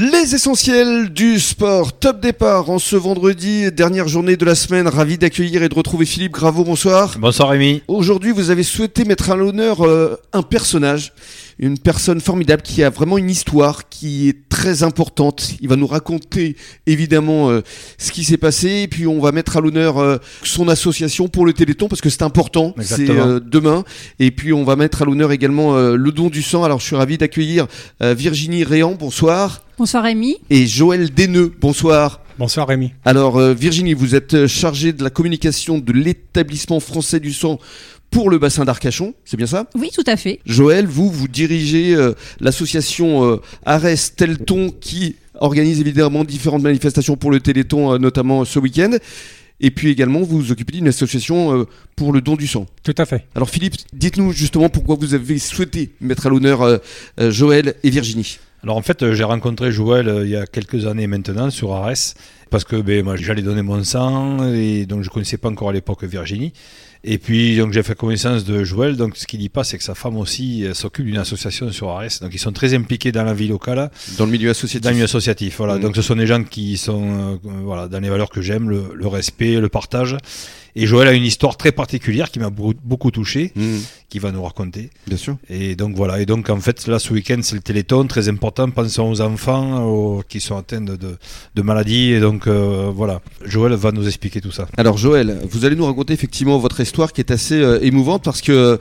Les essentiels du sport, top départ en ce vendredi, dernière journée de la semaine. Ravi d'accueillir et de retrouver Philippe Graveau. Bonsoir. Bonsoir Rémi. Aujourd'hui, vous avez souhaité mettre à l'honneur euh, un personnage, une personne formidable qui a vraiment une histoire qui est très importante. Il va nous raconter évidemment euh, ce qui s'est passé et puis on va mettre à l'honneur euh, son association pour le Téléthon parce que c'est important. C'est euh, demain et puis on va mettre à l'honneur également euh, le don du sang. Alors je suis ravi d'accueillir euh, Virginie Réan. Bonsoir. Bonsoir Rémi. Et Joël Desneux. Bonsoir. Bonsoir Rémi. Alors euh, Virginie, vous êtes chargée de la communication de l'établissement français du sang pour le bassin d'Arcachon, c'est bien ça? Oui, tout à fait. Joël, vous, vous dirigez euh, l'association euh, Ares Telton qui organise évidemment différentes manifestations pour le Téléthon, euh, notamment ce week-end. Et puis également, vous vous occupez d'une association euh, pour le don du sang. Tout à fait. Alors Philippe, dites-nous justement pourquoi vous avez souhaité mettre à l'honneur euh, euh, Joël et Virginie. Alors en fait, j'ai rencontré Joël euh, il y a quelques années maintenant sur Arès parce que ben, moi j'allais donner mon sang et donc je connaissais pas encore à l'époque Virginie. Et puis donc j'ai fait connaissance de Joël. Donc ce qu'il dit pas, c'est que sa femme aussi euh, s'occupe d'une association sur Arès. Donc ils sont très impliqués dans la vie locale, Dans le milieu associatif. dans le milieu associatif. Voilà. Mhm. Donc ce sont des gens qui sont euh, voilà dans les valeurs que j'aime, le, le respect, le partage. Et Joël a une histoire très particulière qui m'a beaucoup- touché, Mmh, qui va nous raconter. bien sûr. Et donc voilà, et donc en fait là ce week-end c'est le Téléthon, très important, pensons aux enfants aux- qui sont atteints de, de, de maladies, et donc euh, voilà, Joël va nous expliquer tout ça. Alors Joël, vous allez nous raconter effectivement votre histoire qui est assez euh, émouvante parce que euh,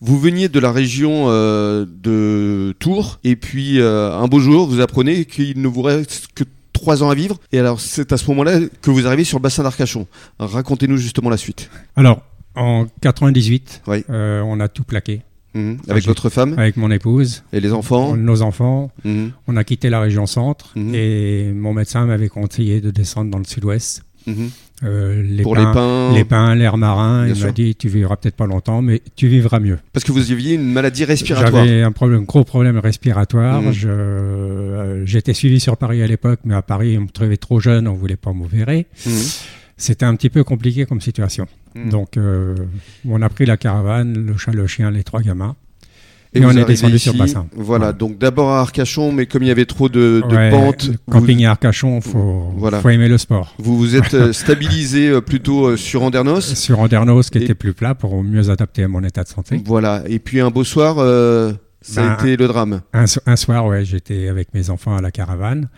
vous veniez de la région euh, de Tours et puis euh, un beau jour vous apprenez qu'il ne vous reste que trois ans à vivre et alors c'est à ce moment-là que vous arrivez sur le bassin d'Arcachon. Racontez-nous justement la suite. Alors, en 98, Oui. euh, on a tout plaqué Mhm. Avec votre femme avec mon épouse, et les enfants. nos enfants. Mhm. On a quitté la région centre Mhm. et mon médecin m'avait conseillé de descendre dans le sud-ouest. Euh, les Pour pins, les pins, l'air marin. Bien Il m'a dit tu vivras peut-être pas longtemps, mais tu vivras mieux. Parce que vous aviez une maladie respiratoire. J'avais un problème, gros problème respiratoire. Euh, J'étais suivi sur Paris à l'époque, mais à Paris, on me trouvait trop jeune, on voulait pas m'opérer. C'était un petit peu compliqué comme situation. Mhm. Donc, euh, on a pris la caravane, le chat, le chien, les trois gamins. Et, on est descendu ici, sur bassin. Voilà, donc d'abord à Arcachon, mais comme il y avait trop de, de Ouais, pentes, vous- Camping à Arcachon, faut, Voilà. faut aimer le sport. Vous vous êtes euh, stabilisé euh, plutôt sur Andernos. Sur Andernos, qui Et- était plus plat pour mieux adapter à mon état de santé. Voilà. Et puis un beau soir, euh, ça a Ben, été le drame. Un, un soir, ouais, j'étais avec mes enfants à la caravane.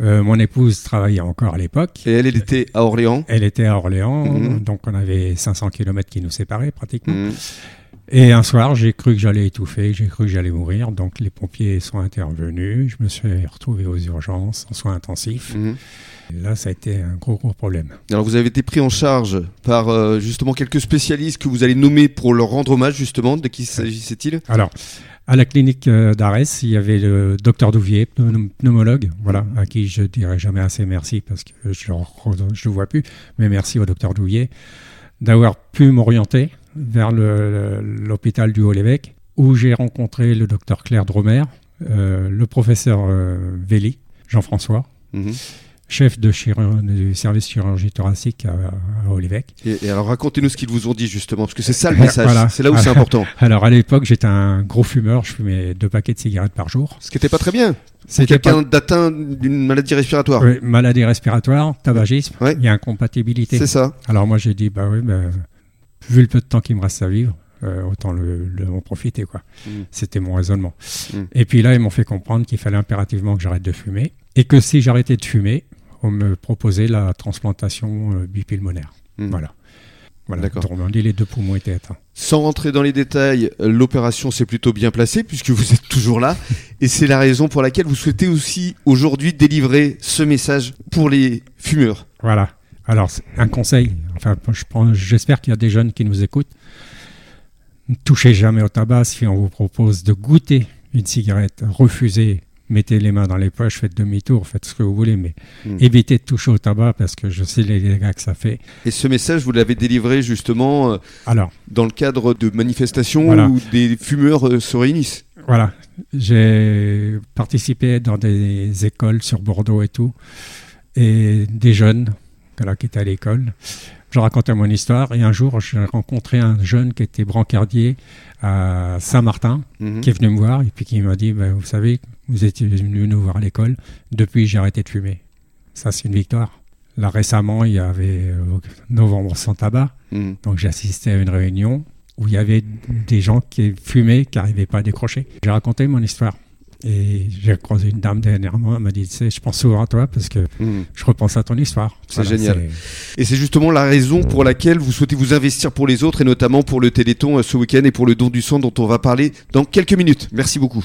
Euh, mon épouse travaillait encore à l'époque. Et elle, elle était à Orléans? Elle était à Orléans, Mhm. donc on avait 500 km qui nous séparaient pratiquement. Mhm. Et un soir, j'ai cru que j'allais étouffer, j'ai cru que j'allais mourir. Donc les pompiers sont intervenus. Je me suis retrouvé aux urgences, en soins intensifs. Mhm. Et là, ça a été un gros, gros problème. Alors vous avez été pris en charge par euh, justement quelques spécialistes que vous allez nommer pour leur rendre hommage justement. De qui s'agissait-il? Alors, à la clinique euh, d'Arès, il y avait le docteur Douvier, pneum- pneumologue, voilà, à qui je dirai jamais assez merci parce que je ne le vois plus. Mais merci au docteur Douvier d'avoir pu m'orienter vers l'hôpital du Haut-l'Évêque où j'ai rencontré le docteur Claire Dromer, euh, le professeur euh, Véli, Jean-François, Mhm. Chef de du service chirurgie thoracique à, à Haut-l'Évêque. et, et alors racontez-nous ce qu'ils vous ont dit justement, parce que c'est ça le message. Voilà. C'est là où c'est important. Alors à l'époque, j'étais un gros fumeur, je fumais deux paquets de cigarettes par jour. Ce qui n'était pas très bien. C'était pas- Quelqu'un d'atteint d'une maladie respiratoire. Oui, maladie respiratoire, tabagisme, Ouais. il y a incompatibilité. C'est ça. Alors moi j'ai dit, bah oui, bah, vu le peu de temps qu'il me reste à vivre, euh, autant le, le- en profiter. quoi. Mm. C'était mon raisonnement. Mm. Et puis là, ils m'ont fait comprendre qu'il fallait impérativement que j'arrête de fumer et que si j'arrêtais de fumer, on me proposait la transplantation euh, bipulmonaire. Mhm. Voilà. Voilà, dit, les deux poumons étaient atteints. Sans rentrer dans les détails, l'opération s'est plutôt bien placée puisque vous êtes toujours là. Et c'est la raison pour laquelle vous souhaitez aussi aujourd'hui délivrer ce message pour les fumeurs. Voilà. Alors, un conseil, enfin, je j'espère qu'il y a des jeunes qui nous écoutent. Ne touchez jamais au tabac si on vous propose de goûter une cigarette. Refusez, mettez les mains dans les poches, faites demi-tour, faites ce que vous voulez, mais Mm. évitez de toucher au tabac parce que je sais les dégâts que ça fait. Et ce message, vous l'avez délivré justement euh, Alors, dans le cadre de manifestations Voilà. où des fumeurs euh, se réunissent. voilà, j'ai participé dans des écoles sur Bordeaux et tout, et des jeunes voilà, qui étaient à l'école. Je racontais mon histoire et un jour, j'ai rencontré un jeune qui était brancardier à Saint-Martin, Mhm. qui est venu me voir et puis qui m'a dit, Ben, vous savez, Vous étiez venu nous voir à l'école. Depuis, j'ai arrêté de fumer. Ça, c'est une victoire. Là, récemment, il y avait euh, Novembre sans tabac. Hmm. Donc, j'ai assisté à une réunion où il y avait des gens qui fumaient, qui n'arrivaient pas à décrocher. J'ai raconté mon histoire. Et j'ai croisé une dame dernièrement, elle m'a dit, tu sais, je pense souvent à toi parce que Hmm. je repense à ton histoire. C'est génial. Et c'est justement la raison pour laquelle vous souhaitez vous investir pour les autres et notamment pour le Téléthon euh, ce week-end et pour le don du sang dont on va parler dans quelques minutes. Merci beaucoup.